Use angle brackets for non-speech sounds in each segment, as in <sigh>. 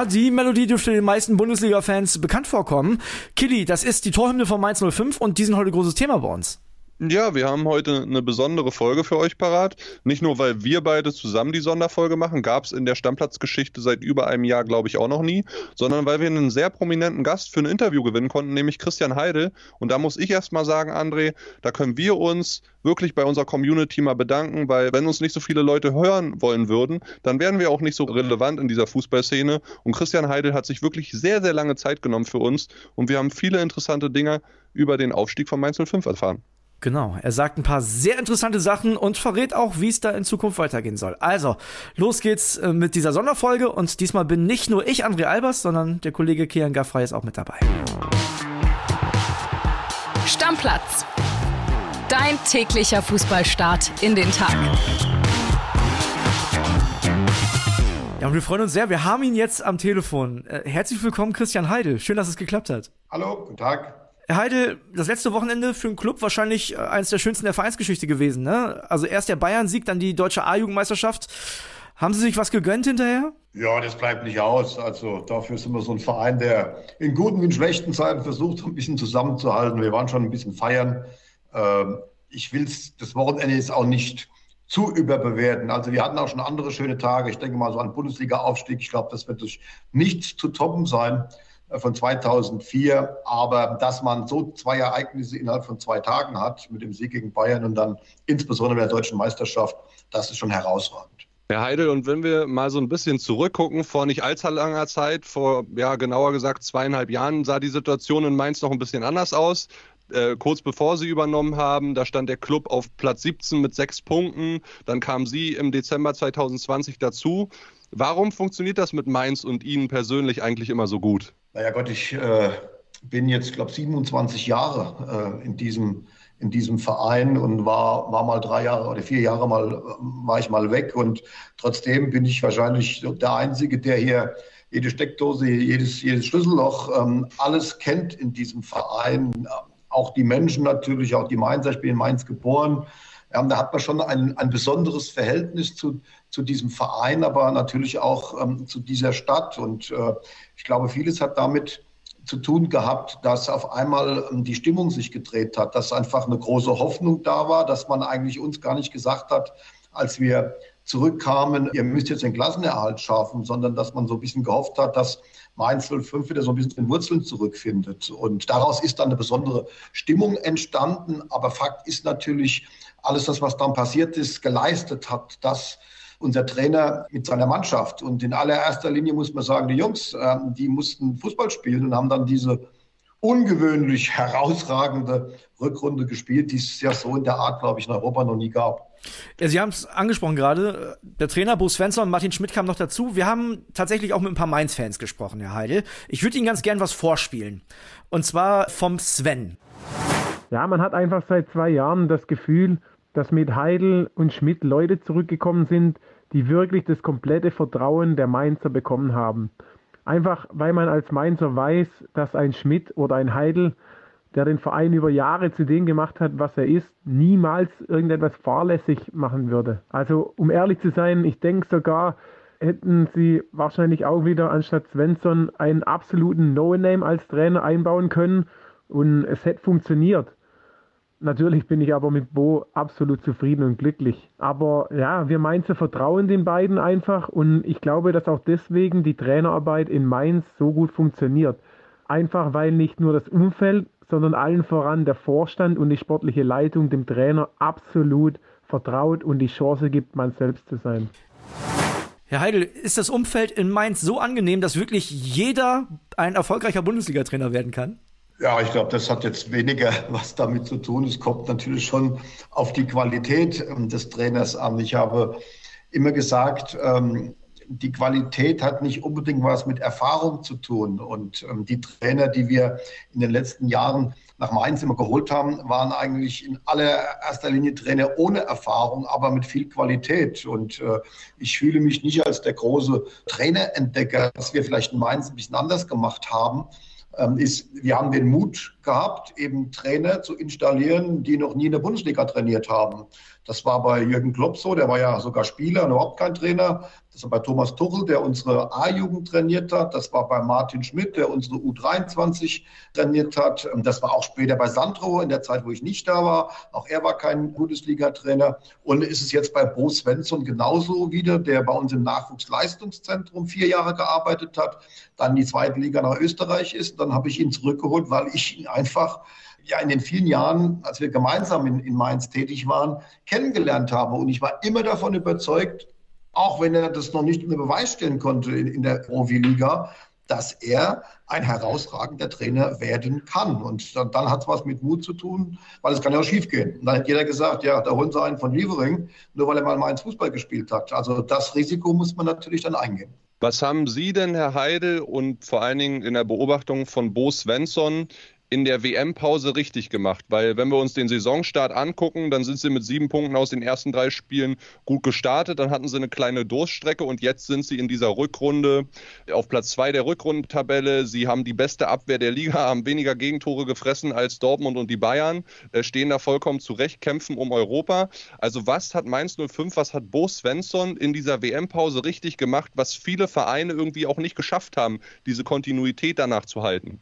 Ja, die Melodie dürfte den meisten Bundesliga-Fans bekannt vorkommen. Killy, das ist die Torhymne von Mainz 05 und die sind heute großes Thema bei uns. Ja, wir haben heute eine besondere Folge für euch parat. Nicht nur, weil wir beide zusammen die Sonderfolge machen, gab es in der Stammplatzgeschichte seit über einem Jahr, glaube ich, auch noch nie, sondern weil wir einen sehr prominenten Gast für ein Interview gewinnen konnten, nämlich Christian Heidel. Und da muss ich erst mal sagen, André, da können wir uns wirklich bei unserer Community mal bedanken, weil wenn uns nicht so viele Leute hören wollen würden, dann wären wir auch nicht so relevant in dieser Fußballszene. Und Christian Heidel hat sich wirklich sehr, sehr lange Zeit genommen für uns und wir haben viele interessante Dinge über den Aufstieg von Mainz 05 erfahren. Genau, er sagt ein paar sehr interessante Sachen und verrät auch, wie es da in Zukunft weitergehen soll. Also, los geht's äh, mit dieser Sonderfolge und diesmal bin nicht nur ich, André Albers, sondern der Kollege Kian Gaffrey ist auch mit dabei. Stammplatz. Dein täglicher Fußballstart in den Tag. Ja, und wir freuen uns sehr. Wir haben ihn jetzt am Telefon. Äh, herzlich willkommen, Christian Heidel. Schön, dass es geklappt hat. Hallo, guten Tag. Herr Heidel, das letzte Wochenende für den Club wahrscheinlich äh, eines der schönsten der Vereinsgeschichte gewesen, ne? Also erst der Bayern-Sieg, dann die deutsche A-Jugendmeisterschaft. Haben Sie sich was gegönnt hinterher? Ja, das bleibt nicht aus. Also dafür sind wir so ein Verein, der in guten wie in schlechten Zeiten versucht, ein bisschen zusammenzuhalten. Wir waren schon ein bisschen feiern. Ähm, ich will das Wochenende jetzt auch nicht zu überbewerten. Also wir hatten auch schon andere schöne Tage. Ich denke mal so an Bundesliga-Aufstieg. Ich glaube, das wird nichts zu toppen sein. Von 2004. Aber dass man so zwei Ereignisse innerhalb von zwei Tagen hat, mit dem Sieg gegen Bayern und dann insbesondere der deutschen Meisterschaft, das ist schon herausragend. Herr Heidel, und wenn wir mal so ein bisschen zurückgucken, vor nicht allzu langer Zeit, vor ja genauer gesagt zweieinhalb Jahren, sah die Situation in Mainz noch ein bisschen anders aus. Äh, kurz bevor sie übernommen haben, da stand der Club auf Platz 17 mit sechs Punkten. Dann kamen sie im Dezember 2020 dazu. Warum funktioniert das mit Mainz und Ihnen persönlich eigentlich immer so gut? Naja Gott, ich äh, bin jetzt, glaube 27 Jahre äh, in, diesem, in diesem Verein und war, war mal drei Jahre oder vier Jahre mal, äh, war ich mal weg. Und trotzdem bin ich wahrscheinlich der Einzige, der hier jede Steckdose, jedes, jedes Schlüsselloch, ähm, alles kennt in diesem Verein. Auch die Menschen natürlich, auch die Mainzer. Ich bin in Mainz geboren. Ja, da hat man schon ein, ein besonderes Verhältnis zu, zu diesem Verein, aber natürlich auch ähm, zu dieser Stadt. Und äh, ich glaube, vieles hat damit zu tun gehabt, dass auf einmal ähm, die Stimmung sich gedreht hat, dass einfach eine große Hoffnung da war, dass man eigentlich uns gar nicht gesagt hat, als wir zurückkamen, ihr müsst jetzt den Klassenerhalt schaffen, sondern dass man so ein bisschen gehofft hat, dass Mainz 05 wieder so ein bisschen den Wurzeln zurückfindet. Und daraus ist dann eine besondere Stimmung entstanden. Aber Fakt ist natürlich, alles das, was dann passiert ist, geleistet hat, dass unser Trainer mit seiner Mannschaft. Und in allererster Linie muss man sagen, die Jungs, äh, die mussten Fußball spielen und haben dann diese ungewöhnlich herausragende Rückrunde gespielt, die es ja so in der Art, glaube ich, in Europa noch nie gab. Ja, Sie haben es angesprochen gerade. Der Trainer Bo Svensson und Martin Schmidt kamen noch dazu. Wir haben tatsächlich auch mit ein paar Mainz-Fans gesprochen, Herr Heidel. Ich würde Ihnen ganz gern was vorspielen. Und zwar vom Sven. Ja, man hat einfach seit zwei Jahren das Gefühl, dass mit Heidel und Schmidt Leute zurückgekommen sind, die wirklich das komplette Vertrauen der Mainzer bekommen haben. Einfach weil man als Mainzer weiß, dass ein Schmidt oder ein Heidel, der den Verein über Jahre zu dem gemacht hat, was er ist, niemals irgendetwas fahrlässig machen würde. Also um ehrlich zu sein, ich denke sogar, hätten sie wahrscheinlich auch wieder anstatt Svensson einen absoluten No-Name als Trainer einbauen können und es hätte funktioniert. Natürlich bin ich aber mit Bo absolut zufrieden und glücklich. Aber ja, wir Mainzer vertrauen den beiden einfach und ich glaube, dass auch deswegen die Trainerarbeit in Mainz so gut funktioniert. Einfach weil nicht nur das Umfeld, sondern allen voran der Vorstand und die sportliche Leitung dem Trainer absolut vertraut und die Chance gibt, man selbst zu sein. Herr Heidel, ist das Umfeld in Mainz so angenehm, dass wirklich jeder ein erfolgreicher Bundesliga-Trainer werden kann? Ja, ich glaube, das hat jetzt weniger <laughs> was damit zu tun. Es kommt natürlich schon auf die Qualität ähm, des Trainers an. Ich habe immer gesagt, ähm, die Qualität hat nicht unbedingt was mit Erfahrung zu tun. Und ähm, die Trainer, die wir in den letzten Jahren nach Mainz immer geholt haben, waren eigentlich in allererster Linie Trainer ohne Erfahrung, aber mit viel Qualität. Und äh, ich fühle mich nicht als der große Trainerentdecker, was wir vielleicht in Mainz ein bisschen anders gemacht haben ist, wir haben den Mut gehabt, eben Trainer zu installieren, die noch nie in der Bundesliga trainiert haben. Das war bei Jürgen Klopp so, der war ja sogar Spieler und überhaupt kein Trainer. Das war bei Thomas Tuchel, der unsere A-Jugend trainiert hat. Das war bei Martin Schmidt, der unsere U23 trainiert hat. Das war auch später bei Sandro in der Zeit, wo ich nicht da war. Auch er war kein Bundesliga-Trainer. Und ist es jetzt bei Bo Svensson genauso wieder, der bei uns im Nachwuchsleistungszentrum vier Jahre gearbeitet hat, dann die zweite Liga nach Österreich ist. Dann habe ich ihn zurückgeholt, weil ich ihn einfach ja in den vielen Jahren, als wir gemeinsam in, in Mainz tätig waren, kennengelernt habe. Und ich war immer davon überzeugt, auch wenn er das noch nicht unter Beweis stellen konnte in, in der Profiliga, dass er ein herausragender Trainer werden kann. Und dann, dann hat es was mit Mut zu tun, weil es kann ja auch schiefgehen. Und dann hat jeder gesagt, ja, da holen sie einen von Lievering, nur weil er mal Mainz Fußball gespielt hat. Also das Risiko muss man natürlich dann eingehen. Was haben Sie denn, Herr Heidel, und vor allen Dingen in der Beobachtung von Bo Svensson in der WM-Pause richtig gemacht, weil wenn wir uns den Saisonstart angucken, dann sind sie mit sieben Punkten aus den ersten drei Spielen gut gestartet, dann hatten sie eine kleine Durststrecke und jetzt sind sie in dieser Rückrunde auf Platz zwei der Rückrundentabelle. Sie haben die beste Abwehr der Liga, <laughs> haben weniger Gegentore gefressen als Dortmund und die Bayern, äh, stehen da vollkommen zurecht, kämpfen um Europa. Also was hat Mainz 05, was hat Bo Svensson in dieser WM-Pause richtig gemacht, was viele Vereine irgendwie auch nicht geschafft haben, diese Kontinuität danach zu halten?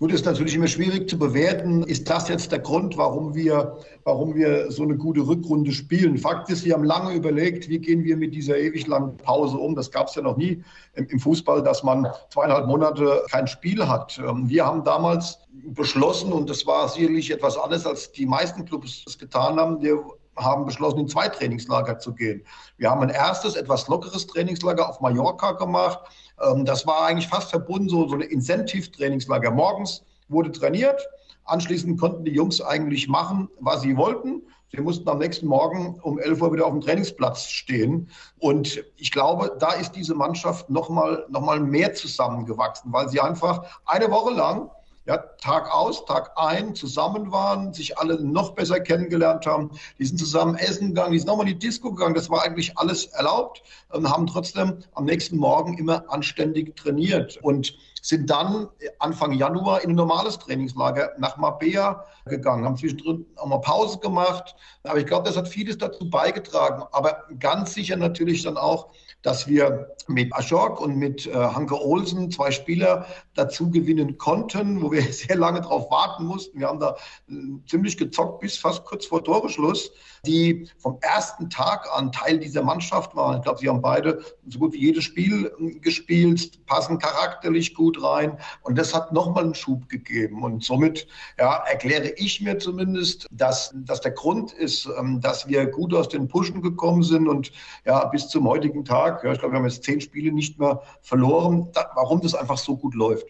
Gut, ist natürlich immer schwierig zu bewerten. Ist das jetzt der Grund, warum wir, warum wir so eine gute Rückrunde spielen? Fakt ist, wir haben lange überlegt, wie gehen wir mit dieser ewig langen Pause um. Das gab es ja noch nie im, Fußball, dass man zweieinhalb Monate kein Spiel hat. Ähm, wir haben damals beschlossen, und das war sicherlich etwas anderes, als die meisten Clubs es getan haben, wir haben beschlossen, in zwei Trainingslager zu gehen. Wir haben ein erstes, etwas lockeres Trainingslager auf Mallorca gemacht ähm, das war eigentlich fast verbunden, so, so eine Incentive-Trainingslager. Morgens wurde trainiert, anschließend konnten die Jungs eigentlich machen, was sie wollten. Sie mussten am nächsten Morgen um 11 Uhr wieder auf dem Trainingsplatz stehen. Und ich glaube, da ist diese Mannschaft nochmal noch mal mehr zusammengewachsen, weil sie einfach eine Woche lang ja, Tag aus, Tag ein zusammen waren, sich alle noch besser kennengelernt haben. Die sind zusammen essen gegangen, die sind nochmal in die Disco gegangen. Das war eigentlich alles erlaubt und haben trotzdem am nächsten Morgen immer anständig trainiert und sind dann Anfang Januar in ein normales Trainingslager nach Mabea gegangen, haben zwischendrin auch mal Pause gemacht. Aber ich glaube, das hat vieles dazu beigetragen. Aber ganz sicher natürlich dann auch dass wir mit Ashok und mit äh, Hanke Olsen zwei Spieler dazu gewinnen konnten, wo wir <laughs> sehr lange darauf warten mussten. Wir haben da äh, ziemlich gezockt bis fast kurz vor Toreschluss, die vom ersten Tag an Teil dieser Mannschaft waren. Ich glaube, sie haben beide so gut wie jedes Spiel äh, gespielt, passen charakterlich gut rein und das hat nochmal einen Schub gegeben. Und somit ja, erkläre ich mir zumindest, dass, dass der Grund ist, ähm, dass wir gut aus den Pushen gekommen sind und ja, bis zum heutigen Tag Tag. Ja, ich glaube, wir haben jetzt zehn Spiele nicht mehr verloren. Da, warum das einfach so gut läuft.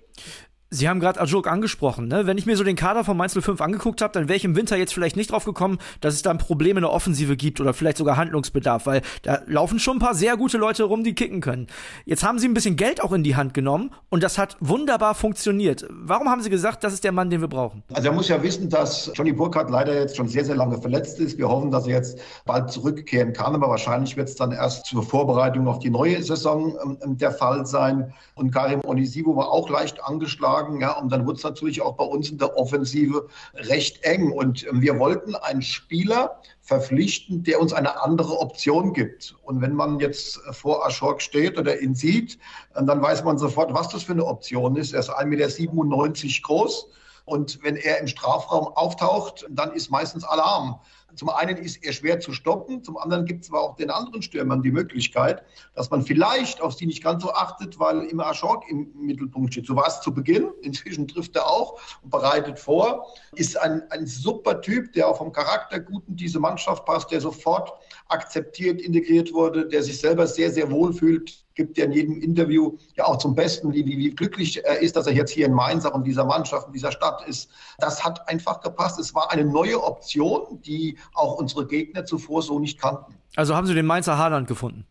Sie haben gerade Ajok angesprochen. Ne? Wenn ich mir so den Kader von Mainz 05 angeguckt habe, dann wäre ich im Winter jetzt vielleicht nicht drauf gekommen, dass es da ein Problem in der Offensive gibt oder vielleicht sogar Handlungsbedarf, weil da laufen schon ein paar sehr gute Leute rum, die kicken können. Jetzt haben Sie ein bisschen Geld auch in die Hand genommen und das hat wunderbar funktioniert. Warum haben Sie gesagt, das ist der Mann, den wir brauchen? Also er muss ja wissen, dass Johnny Burkhardt leider jetzt schon sehr, sehr lange verletzt ist. Wir hoffen, dass er jetzt bald zurückkehren kann, aber wahrscheinlich wird es dann erst zur Vorbereitung auf die neue Saison ähm, der Fall sein. Und Karim Onisivo war auch leicht angeschlagen, ja, und dann wird es natürlich auch bei uns in der Offensive recht eng. Und ähm, wir wollten einen Spieler verpflichten, der uns eine andere Option gibt. Und wenn man jetzt vor Aschork steht oder ihn sieht, äh, dann weiß man sofort, was das für eine Option ist. Er ist 1,97 Meter groß. Und wenn er im Strafraum auftaucht, dann ist meistens Alarm. Zum einen ist er schwer zu stoppen, zum anderen gibt es aber auch den anderen Stürmern die Möglichkeit, dass man vielleicht auf sie nicht ganz so achtet, weil immer Aschork im Mittelpunkt steht. So war es zu Beginn, <laughs> inzwischen trifft er auch und bereitet vor. Ist ein, ein super Typ, der auch vom Charakter gut in diese Mannschaft passt, der sofort akzeptiert, integriert wurde, der sich selber sehr, sehr wohl fühlt gibt ja in jedem Interview ja auch zum Besten, wie, wie, glücklich er ist, dass er jetzt hier in Mainz auch in dieser Mannschaft, in dieser Stadt ist. Das hat einfach gepasst. Es war eine neue Option, die auch unsere Gegner zuvor so nicht kannten. Also haben Sie den Mainzer Haaland gefunden?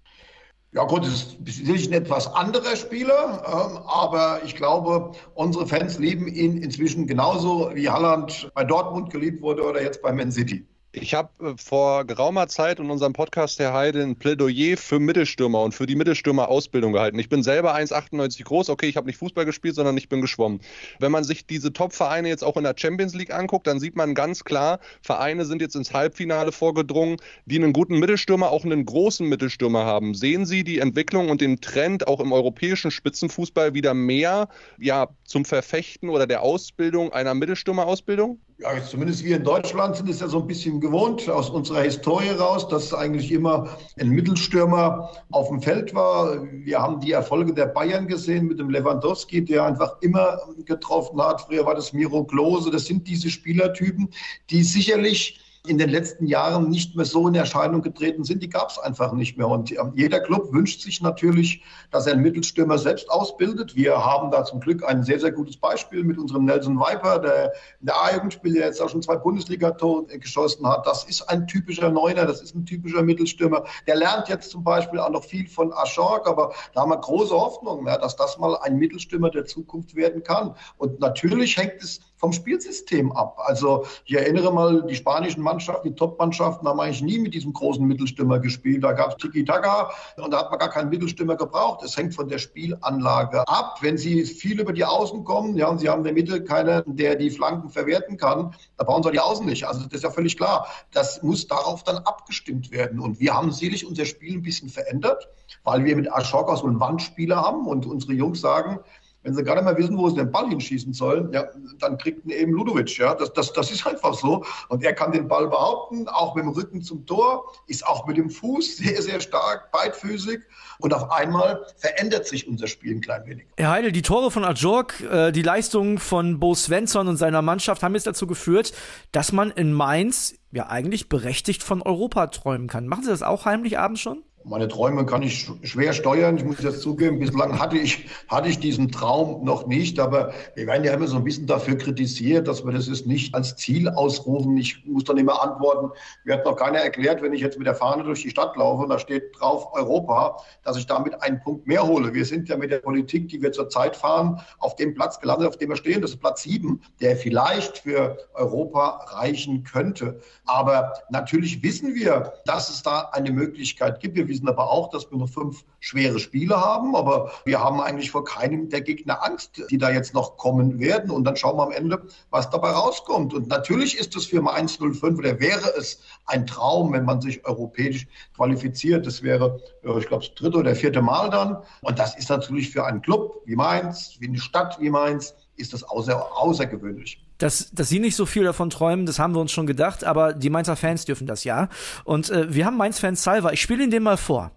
Ja gut, es ist sicherlich ein etwas anderer Spieler, ähm, aber ich glaube, unsere Fans lieben ihn inzwischen genauso, wie Haaland bei Dortmund geliebt wurde oder jetzt bei Man City. Ich habe äh, vor geraumer Zeit in unserem Podcast, Herr Heide, ein Plädoyer für Mittelstürmer und für die Mittelstürmer-Ausbildung gehalten. Ich bin selber 1,98 groß. Okay, ich habe nicht Fußball gespielt, sondern ich bin geschwommen. Wenn man sich diese Top-Vereine jetzt auch in der Champions League anguckt, dann sieht man ganz klar, Vereine sind jetzt ins Halbfinale vorgedrungen, die einen guten Mittelstürmer, auch einen großen Mittelstürmer haben. Sehen Sie die Entwicklung und den Trend auch im europäischen Spitzenfußball wieder mehr ja, zum Verfechten oder der Ausbildung einer Mittelstürmer-Ausbildung? Ja, zumindest wir in Deutschland sind es ja so ein bisschen gewohnt aus unserer Historie raus, dass eigentlich immer ein Mittelstürmer auf dem Feld war. Wir haben die Erfolge der Bayern gesehen mit dem Lewandowski, der einfach immer getroffen hat. Früher war das Miro Klose. Das sind diese Spielertypen, die sicherlich in den letzten Jahren nicht mehr so in Erscheinung getreten sind, die gab es einfach nicht mehr. Und jeder Club wünscht sich natürlich, dass er einen Mittelstürmer selbst ausbildet. Wir haben da zum Glück ein sehr, sehr gutes Beispiel mit unserem Nelson Viper, der in der A-Jugend spielt, der jetzt auch schon zwei Bundesliga-Tore geschossen hat. Das ist ein typischer Neuner, das ist ein typischer Mittelstürmer. Der lernt jetzt zum Beispiel auch noch viel von Aschork, aber da haben wir große Hoffnung, dass das mal ein Mittelstürmer der Zukunft werden kann. Und natürlich hängt es vom Spielsystem ab. Also ich erinnere mal, die spanischen Mannschaften, die Top-Mannschaften haben eigentlich nie mit diesem großen Mittelstürmer gespielt. Da gab es Tiki-Taka und da hat man gar keinen Mittelstürmer gebraucht. Es hängt von der Spielanlage ab. Wenn sie viel über die Außen kommen, ja, und sie haben in der Mitte keinen, der die Flanken verwerten kann, da brauchen sie die Außen nicht. Also das ist ja völlig klar. Das muss darauf dann abgestimmt werden. Und wir haben sicherlich unser Spiel ein bisschen verändert, weil wir mit Ashoka so einen Wandspieler haben und unsere Jungs sagen, wenn sie nicht mehr wissen, wo sie den Ball hinschießen sollen, ja, dann kriegt ihn eben Ludovic. Ja, das, das, das ist einfach so. Und er kann den Ball behaupten, auch mit dem Rücken zum Tor, ist auch mit dem Fuß <laughs> sehr, sehr stark, beidfüßig. Und auf einmal verändert sich unser Spiel ein klein wenig. Herr Heidel, die Tore von Ajork, äh, die Leistungen von Bo Svensson und seiner Mannschaft haben jetzt dazu geführt, dass man in Mainz ja eigentlich berechtigt von Europa träumen kann. Machen Sie das auch heimlich abends schon? Meine Träume kann ich schwer steuern. Ich muss jetzt zugeben, bislang hatte ich, hatte ich diesen Traum noch nicht. Aber wir werden ja immer so ein bisschen dafür kritisiert, dass wir das jetzt nicht als Ziel ausrufen. Ich muss dann immer antworten. Mir hat noch keiner erklärt, wenn ich jetzt mit der Fahne durch die Stadt laufe und da steht drauf Europa, dass ich damit einen Punkt mehr hole. Wir sind ja mit der Politik, die wir zurzeit fahren, auf dem Platz gelandet, auf dem wir stehen. Das ist Platz sieben, der vielleicht für Europa reichen könnte. Aber natürlich wissen wir, dass es da eine Möglichkeit gibt. Wir wissen aber auch, dass wir noch fünf schwere Spiele haben. Aber wir haben eigentlich vor keinem der Gegner Angst, die da jetzt noch kommen werden. Und dann schauen wir am Ende, was dabei rauskommt. Und natürlich ist es für Mainz 05 oder wäre es ein Traum, wenn man sich europäisch qualifiziert. Das wäre, ich glaube, das dritte oder vierte Mal dann. Und das ist natürlich für einen Club wie Mainz, wie eine Stadt wie Mainz, ist das außer, außergewöhnlich. Dass, dass sie nicht so viel davon träumen, das haben wir uns schon gedacht, aber die Mainzer Fans dürfen das ja. Und äh, wir haben Mainz-Fans Salva. Ich spiele ihn dem mal vor.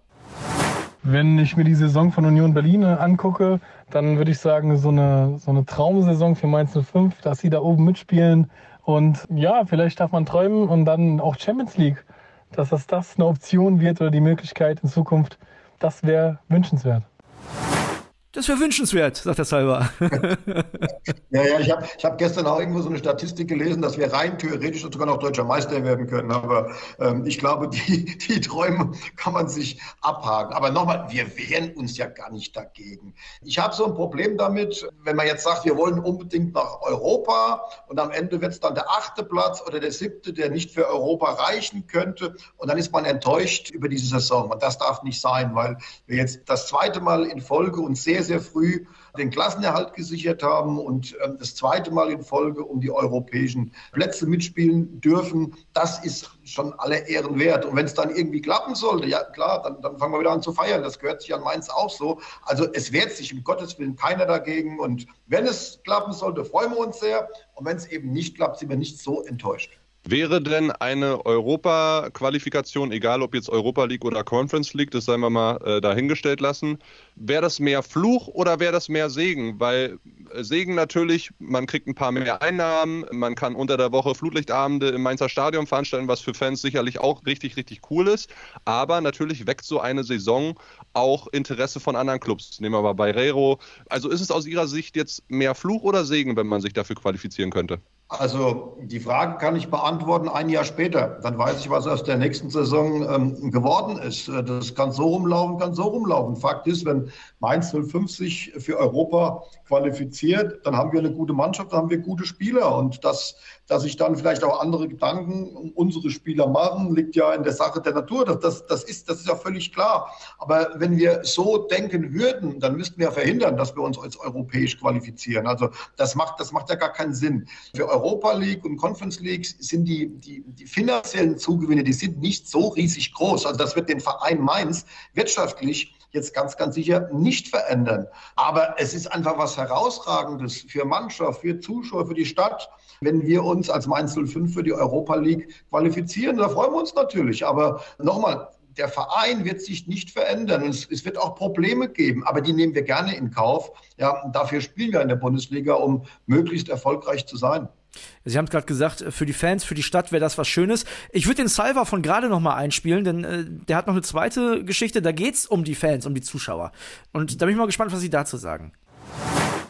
Wenn ich mir die Saison von Union Berlin angucke, dann würde ich sagen, so eine, so eine Traumsaison für Mainz 05, dass sie da oben mitspielen. Und ja, vielleicht darf man träumen und dann auch Champions League, dass das, das eine Option wird oder die Möglichkeit in Zukunft, das wäre wünschenswert. Das wäre wünschenswert, sagt der Salva. <laughs> ja, ja, ich habe ich hab gestern auch irgendwo so eine Statistik gelesen, dass wir rein theoretisch sogar noch deutscher Meister werden können. Aber ähm, ich glaube, die, die Träume kann man sich abhaken. Aber nochmal, wir wehren uns ja gar nicht dagegen. Ich habe so ein Problem damit, wenn man jetzt sagt, wir wollen unbedingt nach Europa und am Ende wird es dann der achte Platz oder der siebte, der nicht für Europa reichen könnte. Und dann ist man enttäuscht über diese Saison. Und das darf nicht sein, weil wir jetzt das zweite Mal in Folge uns sehr, sehr früh den Klassenerhalt gesichert haben und ähm, das zweite Mal in Folge um die europäischen Plätze mitspielen dürfen. Das ist schon alle Ehren wert. Und wenn es dann irgendwie klappen sollte, ja klar, dann, dann fangen wir wieder an zu feiern. Das gehört sich an Mainz auch so. Also es wehrt sich um Gottes Willen keiner dagegen. Und wenn es klappen sollte, freuen wir uns sehr. Und wenn es eben nicht klappt, sind wir nicht so enttäuscht. Wäre denn eine Europa-Qualifikation, egal ob jetzt Europa League oder Conference League, das seien wir mal äh, dahingestellt lassen, wäre das mehr Fluch oder wäre das mehr Segen? Weil äh, Segen natürlich, man kriegt ein paar mehr Einnahmen, man kann unter der Woche Flutlichtabende im Mainzer Stadion veranstalten, was für Fans sicherlich auch richtig, richtig cool ist. Aber natürlich weckt so eine Saison auch Interesse von anderen Clubs. Nehmen wir mal Barreiro. Also ist es aus Ihrer Sicht jetzt mehr Fluch oder Segen, wenn man sich dafür qualifizieren könnte? Also die Frage kann ich beantworten ein Jahr später. Dann weiß ich, was aus der nächsten Saison ähm, geworden ist. Äh, das kann so rumlaufen, kann so rumlaufen. Fakt ist, wenn Mainz 050 für Europa qualifiziert, dann haben wir eine gute Mannschaft, dann haben wir gute Spieler. Und das dass sich dann vielleicht auch andere Gedanken um unsere Spieler machen, liegt ja in der Sache der Natur. Das, das, das, ist, das ist ja völlig klar. Aber wenn wir so denken würden, dann müssten wir verhindern, dass wir uns als europäisch qualifizieren. Also das macht, das macht ja gar keinen Sinn. Für Europa League und Conference League sind die, die, die finanziellen Zugewinne, die sind nicht so riesig groß. Also das wird den Verein Mainz wirtschaftlich jetzt ganz, ganz sicher nicht verändern. Aber es ist einfach was Herausragendes für Mannschaft, für Zuschauer, für die Stadt wenn wir uns als Mainz 05 für die Europa League qualifizieren. Da freuen wir uns natürlich. Aber nochmal, der Verein wird sich nicht verändern. Es, es, wird auch Probleme geben, aber die nehmen wir gerne in Kauf. Ja, dafür spielen wir in der Bundesliga, um möglichst erfolgreich zu sein. Sie haben es gerade gesagt, für die Fans, für die Stadt wäre das was Schönes. Ich würde den Salva von gerade noch mal einspielen, denn äh, der hat noch eine zweite Geschichte. Da geht es um die Fans, um die Zuschauer. Und da bin ich mal gespannt, was Sie dazu sagen.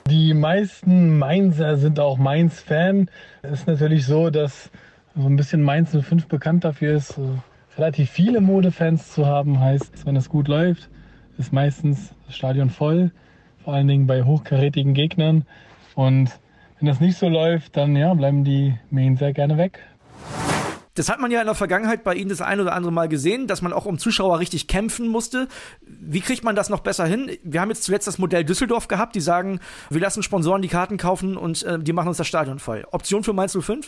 Die meisten Mainzer sind auch Mainz-Fan. Es ist natürlich so, dass so ein bisschen Mainz 05 bekannt dafür ist, relativ viele Modefans zu haben. Heißt, wenn es gut läuft, ist meistens das Stadion voll, vor allen Dingen bei hochkarätigen Gegnern. Und wenn das nicht so läuft, dann ja, bleiben die Main sehr gerne weg. Das hat man ja in der Vergangenheit bei Ihnen das ein oder andere Mal gesehen, dass man auch um Zuschauer richtig kämpfen musste. Wie kriegt man das noch besser hin? Wir haben jetzt zuletzt das Modell Düsseldorf gehabt, die sagen, wir lassen Sponsoren die Karten kaufen und äh, die machen uns das Stadion voll. Option für Mainz 05?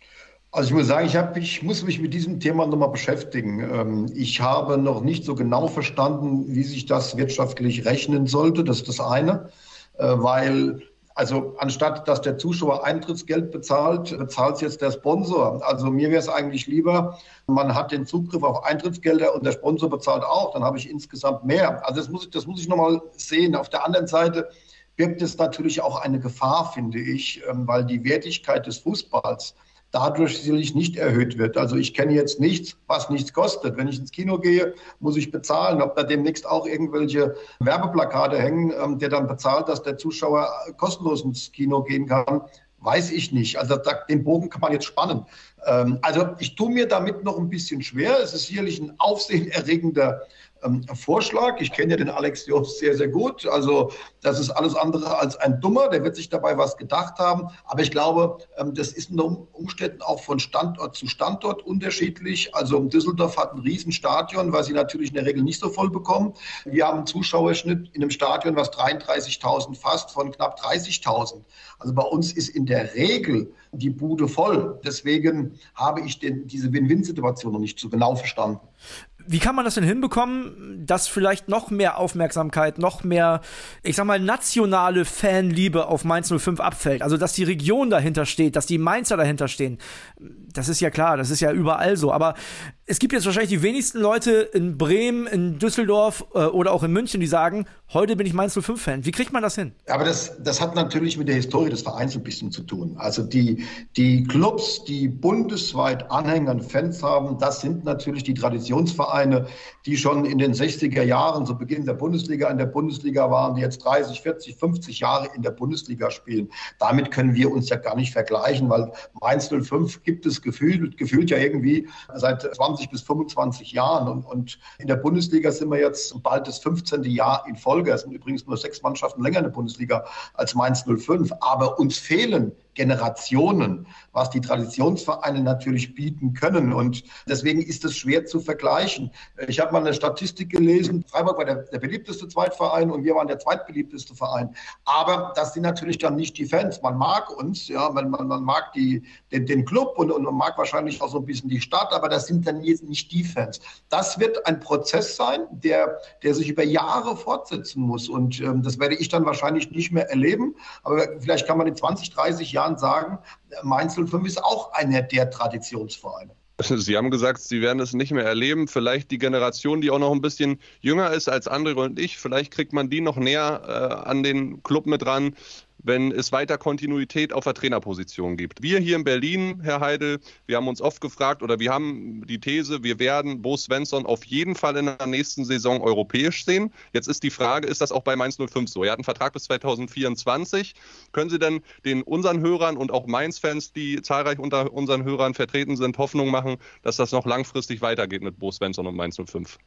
Also ich muss sagen, ich, hab, ich muss mich mit diesem Thema nochmal beschäftigen. Ähm, ich habe noch nicht so genau verstanden, wie sich das wirtschaftlich rechnen sollte. Das ist das eine, äh, weil also anstatt dass der Zuschauer Eintrittsgeld bezahlt, bezahlt es jetzt der Sponsor. Also mir wäre es eigentlich lieber, man hat den Zugriff auf Eintrittsgelder und der Sponsor bezahlt auch, dann habe ich insgesamt mehr. Also das muss ich, das muss ich nochmal sehen. Auf der anderen Seite birgt es natürlich auch eine Gefahr, finde ich, ähm, weil die Wertigkeit des Fußballs dadurch sicherlich nicht erhöht wird. Also ich kenne jetzt nichts, was nichts kostet. Wenn ich ins Kino gehe, muss ich bezahlen. Ob da demnächst auch irgendwelche Werbeplakate hängen, ähm, der dann bezahlt, dass der Zuschauer kostenlos ins Kino gehen kann, weiß ich nicht. Also den Bogen kann man jetzt spannen. Ähm, also ich tue mir damit noch ein bisschen schwer. Es ist sicherlich ein aufsehenerregender ähm, Vorschlag. Ich kenne ja den Alex Jobs sehr, sehr gut. Also das ist alles andere als ein Dummer. Der wird sich dabei was gedacht haben. Aber ich glaube, ähm, das ist unter Umständen auch von Standort zu Standort unterschiedlich. Also Düsseldorf hat ein Riesenstadion, weil sie natürlich in der Regel nicht so voll bekommen. Wir haben einen Zuschauerschnitt in einem Stadion, was 33.000 fast von knapp 30.000. Also bei uns ist in der Regel die Bude voll. Deswegen habe ich den, diese Win-Win-Situation noch nicht so genau verstanden. Wie kann man das denn hinbekommen, dass vielleicht noch mehr Aufmerksamkeit, noch mehr, ich sag mal, nationale Fanliebe auf Mainz 05 abfällt? Also, dass die Region dahinter steht, dass die Mainzer dahinter stehen. Das ist ja klar, das ist ja überall so. Aber es gibt jetzt wahrscheinlich die wenigsten Leute in Bremen, in Düsseldorf äh, oder auch in München, die sagen, heute bin ich Mainz 05-Fan. Wie kriegt man das hin? Aber das, das hat natürlich mit der Historie des Vereins ein bisschen zu tun. Also die, die Clubs, die bundesweit Anhänger und Fans haben, das sind natürlich die Traditionsvereine, die schon in den 60er Jahren, zu Beginn der Bundesliga, in der Bundesliga waren, die jetzt 30, 40, 50 Jahre in der Bundesliga spielen. Damit können wir uns ja gar nicht vergleichen, weil Mainz 05 gibt es gefühlt, gefühlt ja irgendwie seit 20 20 bis 25 Jahren. Und, und in der Bundesliga sind wir jetzt bald das 15. Jahr in Folge. Es sind übrigens nur sechs Mannschaften länger in der Bundesliga als Mainz 05. Aber uns fehlen Generationen, was die Traditionsvereine natürlich bieten können. Und deswegen ist es schwer zu vergleichen. Ich habe mal eine Statistik gelesen, Freiburg war der, der beliebteste Zweitverein und wir waren der zweitbeliebteste Verein. Aber das sind natürlich dann nicht die Fans. Man mag uns, ja, man, man, man mag die, den, den Club und, und man mag wahrscheinlich auch so ein bisschen die Stadt, aber das sind dann jetzt nicht die Fans. Das wird ein Prozess sein, der, der sich über Jahre fortsetzen muss. Und ähm, das werde ich dann wahrscheinlich nicht mehr erleben. Aber vielleicht kann man in 20, 30 Jahren Jahren sagen, Mainz 05 ist auch einer der Traditionsvereine. Sie haben gesagt, Sie werden es nicht mehr erleben. Vielleicht die Generation, die auch noch ein bisschen jünger ist als andere und ich, vielleicht kriegt man die noch näher äh, an den Club mit ran wenn es weiter Kontinuität auf der Trainerposition gibt. Wir hier in Berlin, Herr Heidel, wir haben uns oft gefragt oder wir haben die These, wir werden Bo Svensson auf jeden Fall in der nächsten Saison europäisch sehen. Jetzt ist die Frage, ist das auch bei Mainz 05 so? Er hat einen Vertrag bis 2024. Können Sie denn den unseren Hörern und auch Mainz-Fans, die zahlreich unter unseren Hörern vertreten sind, Hoffnung machen, dass das noch langfristig weitergeht mit Bo Svensson und Mainz 05?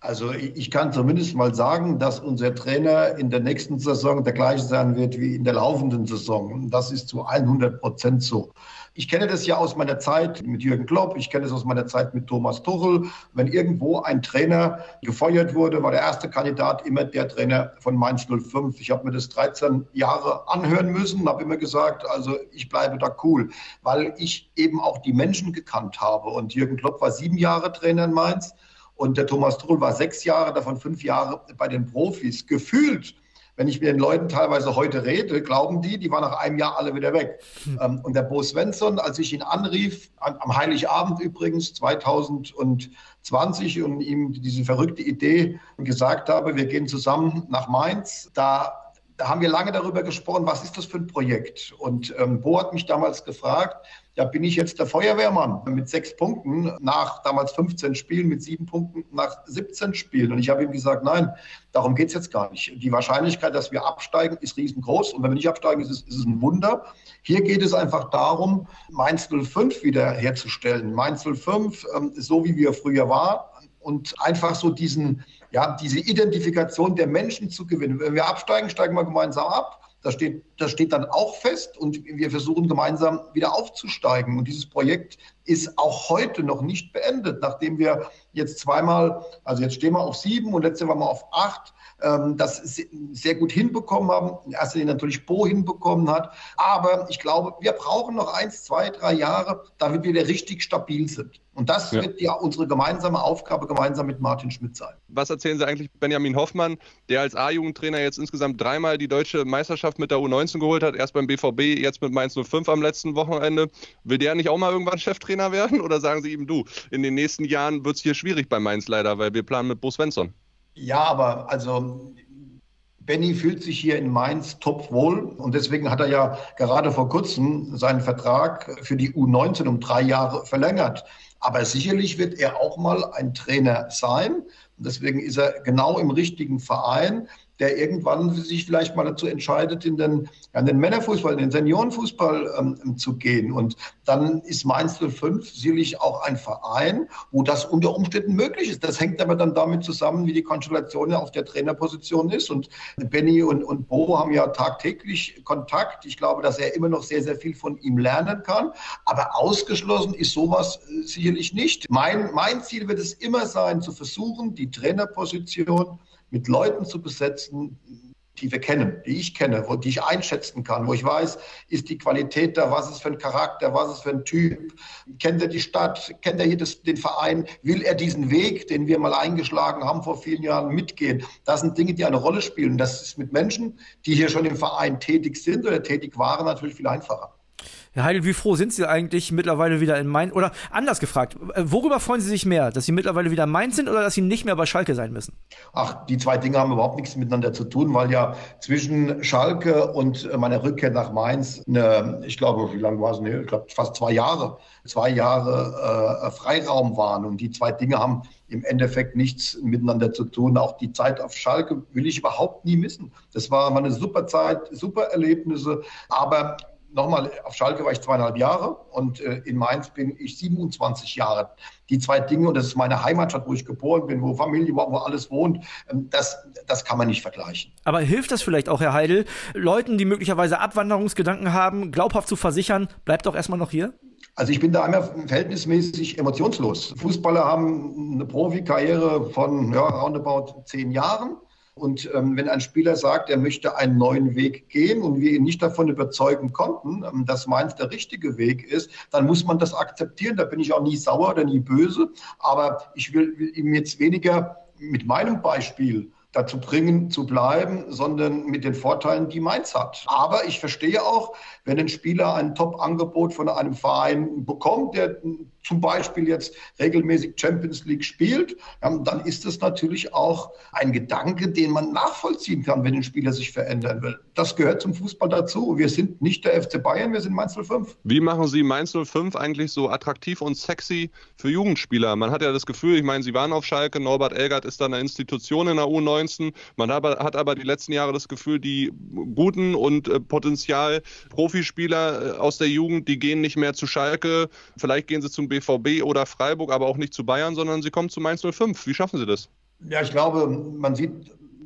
Also ich kann zumindest mal sagen, dass unser Trainer in der nächsten Saison der gleiche sein wird wie in der laufenden Saison. Das ist zu 100 Prozent so. Ich kenne das ja aus meiner Zeit mit Jürgen Klopp, ich kenne es aus meiner Zeit mit Thomas Tuchel. Wenn irgendwo ein Trainer gefeuert wurde, war der erste Kandidat immer der Trainer von Mainz 05. Ich habe mir das 13 Jahre anhören müssen, habe immer gesagt, also ich bleibe da cool, weil ich eben auch die Menschen gekannt habe. Und Jürgen Klopp war sieben Jahre Trainer in Mainz. Und der Thomas Tuchel war sechs Jahre, davon fünf Jahre bei den Profis. Gefühlt, wenn ich mit den Leuten teilweise heute rede, glauben die, die waren nach einem Jahr alle wieder weg. Hm. und der Bo Svensson, als ich ihn anrief, am Heiligabend übrigens, 2020, und ihm diese verrückte Idee gesagt habe, wir gehen zusammen nach Mainz, da da haben wir lange darüber gesprochen, was ist das für ein Projekt? Und ähm, Bo hat mich damals gefragt, ja, bin ich jetzt der Feuerwehrmann mit sechs Punkten nach damals 15 Spielen, mit sieben Punkten nach 17 Spielen. Und ich habe ihm gesagt, nein, darum geht es jetzt gar nicht. Die Wahrscheinlichkeit, dass wir absteigen, ist riesengroß. Und wenn wir nicht absteigen, ist es, ist es ein Wunder. Hier geht es einfach darum, Mainz 05 wiederherzustellen. Mainz 05, ähm, so wie wir früher waren, und einfach so diesen, ja, diese Identifikation der Menschen zu gewinnen. Wenn wir absteigen, steigen wir gemeinsam ab. Das steht, das steht dann auch fest und wir versuchen gemeinsam wieder aufzusteigen. Und dieses Projekt ist auch heute noch nicht beendet, nachdem wir jetzt zweimal, also jetzt stehen wir auf sieben und letzte Mal auf acht, ähm, das sehr gut hinbekommen haben. In erster Linie natürlich Bo hinbekommen hat. Aber ich glaube, wir brauchen noch eins, zwei, drei Jahre, damit wir wieder richtig stabil sind. Und das ja. wird ja unsere gemeinsame Aufgabe gemeinsam mit Martin Schmidt sein. Was erzählen Sie eigentlich Benjamin Hoffmann, der als A-Jugendtrainer jetzt insgesamt dreimal die deutsche Meisterschaft mit der U19 geholt hat, erst beim BVB, jetzt mit Mainz 05 am letzten Wochenende. Will der nicht auch mal irgendwann Cheftrainer werden? Oder sagen Sie ihm, du, in den nächsten Jahren wird es hier schwierig bei Mainz leider, weil wir planen mit Bo Svensson? Ja, aber also Benny fühlt sich hier in Mainz top wohl und deswegen hat er ja gerade vor kurzem seinen Vertrag für die U19 um drei Jahre verlängert. Aber sicherlich wird er auch mal ein Trainer sein. Und deswegen ist er genau im richtigen Verein der irgendwann sich vielleicht mal dazu entscheidet, in den, in den Männerfußball, in den Seniorenfußball ähm, zu gehen. Und dann ist Mainz 05 sicherlich auch ein Verein, wo das unter Umständen möglich ist. Das hängt aber dann damit zusammen, wie die Konstellation auf der Trainerposition ist. Und Benny und, und Bo haben ja tagtäglich Kontakt. Ich glaube, dass er immer noch sehr, sehr viel von ihm lernen kann. Aber ausgeschlossen ist sowas äh, sicherlich nicht. Mein, mein Ziel wird es immer sein, zu versuchen, die Trainerposition mit Leuten zu besetzen, die wir kennen, die ich kenne, wo, die ich einschätzen kann, wo ich weiß, ist die Qualität da, was ist für ein Charakter, was ist für ein Typ, kennt er die Stadt, kennt er hier das, den Verein, will er diesen Weg, den wir mal eingeschlagen haben vor vielen Jahren, mitgehen. Das sind Dinge, die eine Rolle spielen. Das ist mit Menschen, die hier schon im Verein tätig sind oder tätig waren, natürlich viel einfacher. Herr Heidel, wie froh sind Sie eigentlich mittlerweile wieder in Mainz? Oder anders gefragt, äh, worüber freuen Sie sich mehr? Dass Sie mittlerweile wieder in Mainz sind oder dass Sie nicht mehr bei Schalke sein müssen? Ach, die zwei Dinge haben überhaupt nichts miteinander zu tun, weil ja zwischen Schalke und meiner Rückkehr nach Mainz, eine, ich glaube, wie lange war es? Ne, ich glaube, fast zwei Jahre, zwei Jahre äh, Freiraum waren. Und die zwei Dinge haben im Endeffekt nichts miteinander zu tun. Auch die Zeit auf Schalke will ich überhaupt nie missen. Das war mal eine super Zeit, super Erlebnisse. Aber nochmal, auf Schalke war ich zweieinhalb Jahre und äh, in Mainz bin ich 27 Jahre. Die zwei Dinge, und das ist meine Heimatstadt, wo ich geboren bin, wo Familie, wo, wo alles wohnt, ähm, das, das kann man nicht vergleichen. Aber hilft das vielleicht auch, Herr Heidel, Leuten, die möglicherweise Abwanderungsgedanken haben, glaubhaft zu versichern, bleibt doch erstmal noch hier? Also ich bin da immer verhältnismäßig emotionslos. Fußballer haben eine Profikarriere von ja, roundabout zehn Jahren. Und ähm, wenn ein Spieler sagt, er möchte einen neuen Weg gehen und wir ihn nicht davon überzeugen konnten, ähm, dass meins der richtige Weg ist, dann muss man das akzeptieren. Da bin ich auch nie sauer oder nie böse. Aber ich will, will ihm jetzt weniger mit meinem Beispiel dazu bringen, zu bleiben, sondern mit den Vorteilen, die Mainz hat. Aber ich verstehe auch, wenn ein Spieler ein Top-Angebot von einem Verein bekommt, der zum Beispiel jetzt regelmäßig Champions League spielt, dann ist es natürlich auch ein Gedanke, den man nachvollziehen kann, wenn ein Spieler sich verändern will. Das gehört zum Fußball dazu. Wir sind nicht der FC Bayern, wir sind Mainz 05. Wie machen Sie Mainz 05 eigentlich so attraktiv und sexy für Jugendspieler? Man hat ja das Gefühl, ich meine, Sie waren auf Schalke, Norbert Elgert ist da eine Institution in der U19. Man hat aber die letzten Jahre das Gefühl, die guten und äh, Potenzial Profispieler äh, aus der Jugend, die gehen nicht mehr zu Schalke. Vielleicht gehen sie zum BVB BVB oder Freiburg, aber auch nicht zu Bayern, sondern sie kommen zu Mainz 05. Wie schaffen Sie das? Ja, ich glaube, man sieht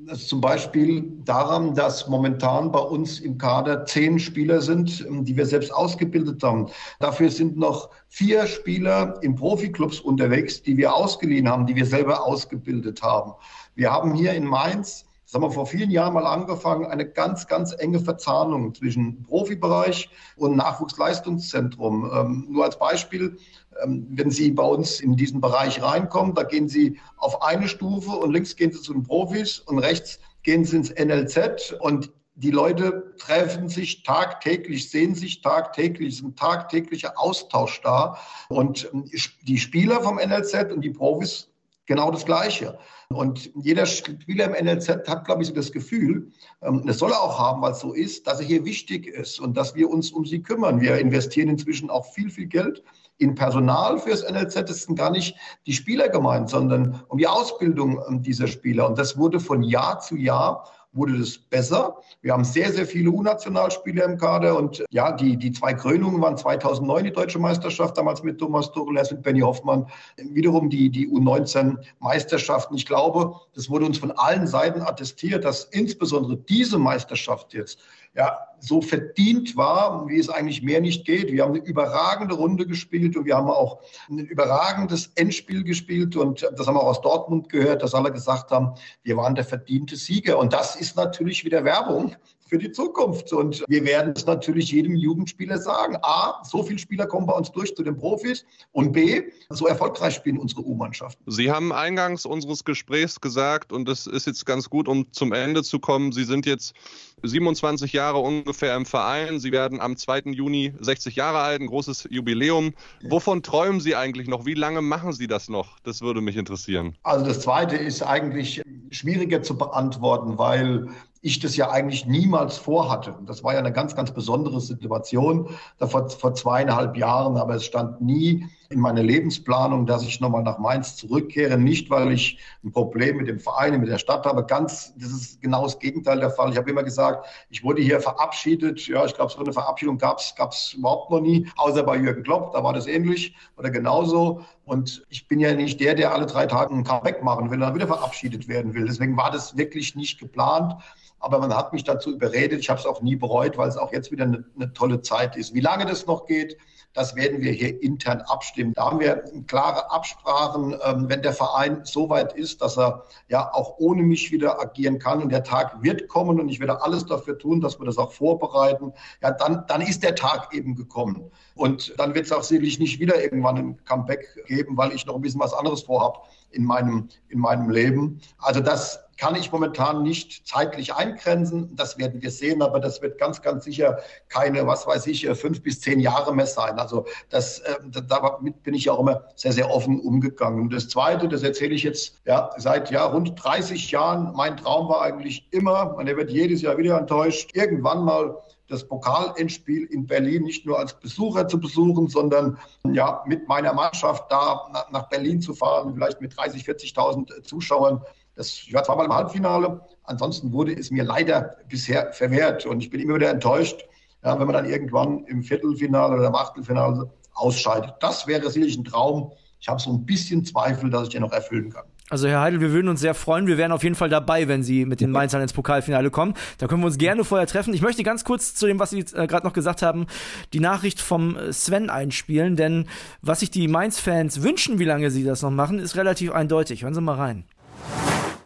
es zum Beispiel daran, dass momentan bei uns im Kader zehn Spieler sind, die wir selbst ausgebildet haben. Dafür sind noch vier Spieler in Profiklubs unterwegs, die wir ausgeliehen haben, die wir selber ausgebildet haben. Wir haben hier in Mainz das haben wir vor vielen Jahren mal angefangen, eine ganz, ganz enge Verzahnung zwischen Profibereich und Nachwuchsleistungszentrum. Ähm, nur als Beispiel, ähm, wenn Sie bei uns in diesen Bereich reinkommen, da gehen Sie auf eine Stufe und links gehen Sie zu den Profis und rechts gehen Sie ins NLZ und die Leute treffen sich tagtäglich, sehen sich tagtäglich, sind tagtäglicher Austausch da. Und ähm, die Spieler vom NLZ und die Profis genau das Gleiche. Und jeder Spieler im NLZ hat, glaube ich, so das Gefühl, ähm, das soll er auch haben, weil es so ist, dass er hier wichtig ist und dass wir uns um sie kümmern. Wir investieren inzwischen auch viel, viel Geld in Personal fürs NLZ. Das sind gar nicht die Spieler gemeint, sondern um die Ausbildung ähm, dieser Spieler. Und das wurde von Jahr zu Jahr wurde das besser. Wir haben sehr, sehr viele U-Nationalspieler im Kader und ja, die, die zwei Krönungen waren 2009 die deutsche Meisterschaft, damals mit Thomas Tuchel, erst mit Benny Hoffmann, wiederum die, die U19-Meisterschaften. Ich glaube, das wurde uns von allen Seiten attestiert, dass insbesondere diese Meisterschaft jetzt ja, so verdient war, wie es eigentlich mehr nicht geht. Wir haben eine überragende Runde gespielt und wir haben auch ein überragendes Endspiel gespielt und das haben wir auch aus Dortmund gehört, dass alle gesagt haben, wir waren der verdiente Sieger und das ist natürlich wieder Werbung für die Zukunft. Und wir werden es natürlich jedem Jugendspieler sagen. A, so viele Spieler kommen bei uns durch zu den Profis. Und B, so erfolgreich spielen unsere U-Mannschaften. Sie haben eingangs unseres Gesprächs gesagt, und das ist jetzt ganz gut, um zum Ende zu kommen, Sie sind jetzt 27 Jahre ungefähr im Verein. Sie werden am 2. Juni 60 Jahre alt, ein großes Jubiläum. Wovon träumen Sie eigentlich noch? Wie lange machen Sie das noch? Das würde mich interessieren. Also das Zweite ist eigentlich schwieriger zu beantworten, weil ich das ja eigentlich niemals vorhatte. Das war ja eine ganz, ganz besondere Situation da vor, vor zweieinhalb Jahren, aber es stand nie in meiner Lebensplanung, dass ich nochmal nach Mainz zurückkehre. Nicht, weil ich ein Problem mit dem Verein, mit der Stadt habe. Ganz, das ist genau das Gegenteil der Fall. Ich habe immer gesagt, ich wurde hier verabschiedet. Ja, ich glaube, so eine Verabschiedung gab es überhaupt noch nie, außer bei Jürgen Klopp. Da war das ähnlich oder genauso. Und ich bin ja nicht der, der alle drei Tage ein Comeback machen will und dann wieder verabschiedet werden will. Deswegen war das wirklich nicht geplant. Aber man hat mich dazu überredet. Ich habe es auch nie bereut, weil es auch jetzt wieder eine, eine tolle Zeit ist. Wie lange das noch geht, das werden wir hier intern abstimmen. Da haben wir klare Absprachen, ähm, wenn der Verein so weit ist, dass er ja auch ohne mich wieder agieren kann und der Tag wird kommen und ich werde alles dafür tun, dass wir das auch vorbereiten. Ja, dann, dann ist der Tag eben gekommen. Und dann wird es auch sicherlich nicht wieder irgendwann ein Comeback geben, weil ich noch ein bisschen was anderes vorhabe in meinem, in meinem Leben. Also das kann ich momentan nicht zeitlich eingrenzen. Das werden wir sehen, aber das wird ganz, ganz sicher keine, was weiß ich, fünf bis zehn Jahre mehr sein. Also das, äh, damit bin ich auch immer sehr, sehr offen umgegangen. Das Zweite, das erzähle ich jetzt ja, seit ja, rund 30 Jahren. Mein Traum war eigentlich immer, und er wird jedes Jahr wieder enttäuscht, irgendwann mal das Pokalendspiel in Berlin nicht nur als Besucher zu besuchen, sondern ja mit meiner Mannschaft da nach Berlin zu fahren, vielleicht mit 30, 40.000 Zuschauern. Das, ich war zweimal im Halbfinale, ansonsten wurde es mir leider bisher verwehrt und ich bin immer wieder enttäuscht, ja, wenn man dann irgendwann im Viertelfinale oder im Achtelfinale ausscheidet. Das wäre sicherlich ein Traum. Ich habe so ein bisschen Zweifel, dass ich den noch erfüllen kann. Also Herr Heidel, wir würden uns sehr freuen. Wir wären auf jeden Fall dabei, wenn Sie mit den Mainzern ins Pokalfinale kommen. Da können wir uns gerne vorher treffen. Ich möchte ganz kurz zu dem, was Sie äh, gerade noch gesagt haben, die Nachricht vom Sven einspielen. Denn was sich die Mainz-Fans wünschen, wie lange sie das noch machen, ist relativ eindeutig. Hören Sie mal rein.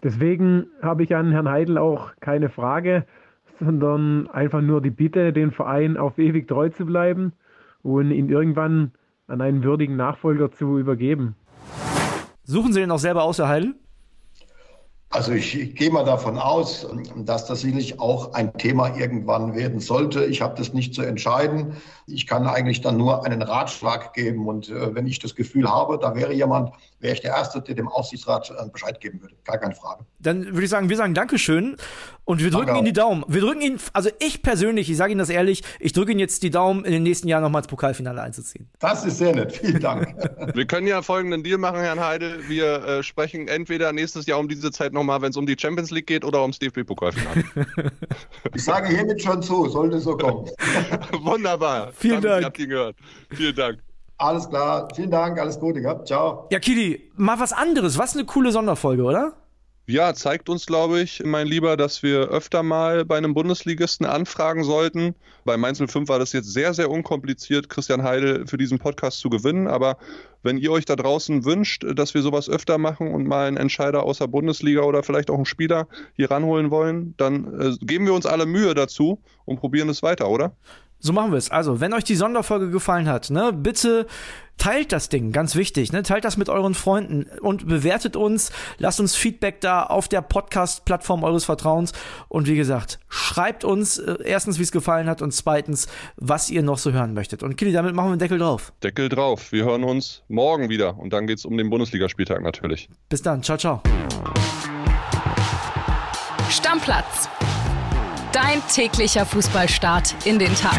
Deswegen habe ich an Herrn Heidel auch keine Frage, sondern einfach nur die Bitte, den Verein auf ewig treu zu bleiben und ihn irgendwann an einen würdigen Nachfolger zu übergeben. Suchen Sie den auch selber aus, Herr Heidel? Also ich, ich gehe mal davon aus, dass das sicherlich auch ein Thema irgendwann werden sollte. Ich habe das nicht zu entscheiden. Ich kann eigentlich dann nur einen Ratschlag geben. Und äh, wenn ich das Gefühl habe, da wäre jemand, wäre ich der Erste, der dem Aufsichtsrat äh, Bescheid geben würde. Gar keine Frage. Dann würde ich sagen, wir sagen Dankeschön und wir drücken Ihnen die Daumen. Wir drücken Ihnen, also ich persönlich, ich sage Ihnen das ehrlich, ich drücke Ihnen jetzt die Daumen, in den nächsten Jahren nochmal ins Pokalfinale einzuziehen. Das ist sehr nett. Vielen Dank. <laughs> wir können ja folgenden Deal machen, Herrn Heidel. Wir äh, sprechen entweder nächstes Jahr um diese Zeit nochmal, wenn es um die Champions League geht oder ums DFB-Pokalfinale. <laughs> ich sage hiermit schon zu, sollte so kommen. <laughs> Wunderbar. Vielen Dank. Dank. gehört. Vielen Dank. Alles klar. Vielen Dank. Alles Gute. Ja. Ciao. Ja, Kili, mal was anderes. Was eine coole Sonderfolge, oder? Ja, zeigt uns, glaube ich, mein Lieber, dass wir öfter mal bei einem Bundesligisten anfragen sollten. Bei Mainz 05 war das jetzt sehr, sehr unkompliziert, Christian Heidel für diesen Podcast zu gewinnen. Aber wenn ihr euch da draußen wünscht, dass wir sowas öfter machen und mal einen Entscheider außer Bundesliga oder vielleicht auch einen Spieler hier ranholen wollen, dann äh, geben wir uns alle Mühe dazu und probieren es weiter, oder? So machen wir es. Also, wenn euch die Sonderfolge gefallen hat, ne, bitte teilt das Ding, ganz wichtig, ne? Teilt das mit euren Freunden und bewertet uns, lasst uns Feedback da auf der Podcast-Plattform eures Vertrauens. Und wie gesagt, schreibt uns äh, erstens, wie es gefallen hat und zweitens, was ihr noch so hören möchtet. Und Kili, damit machen wir einen Deckel drauf. Deckel drauf. Wir hören uns morgen wieder und dann geht es um den Bundesligaspieltag natürlich. Bis dann. Ciao, ciao. Stammplatz. Dein täglicher Fußballstart in den Tag.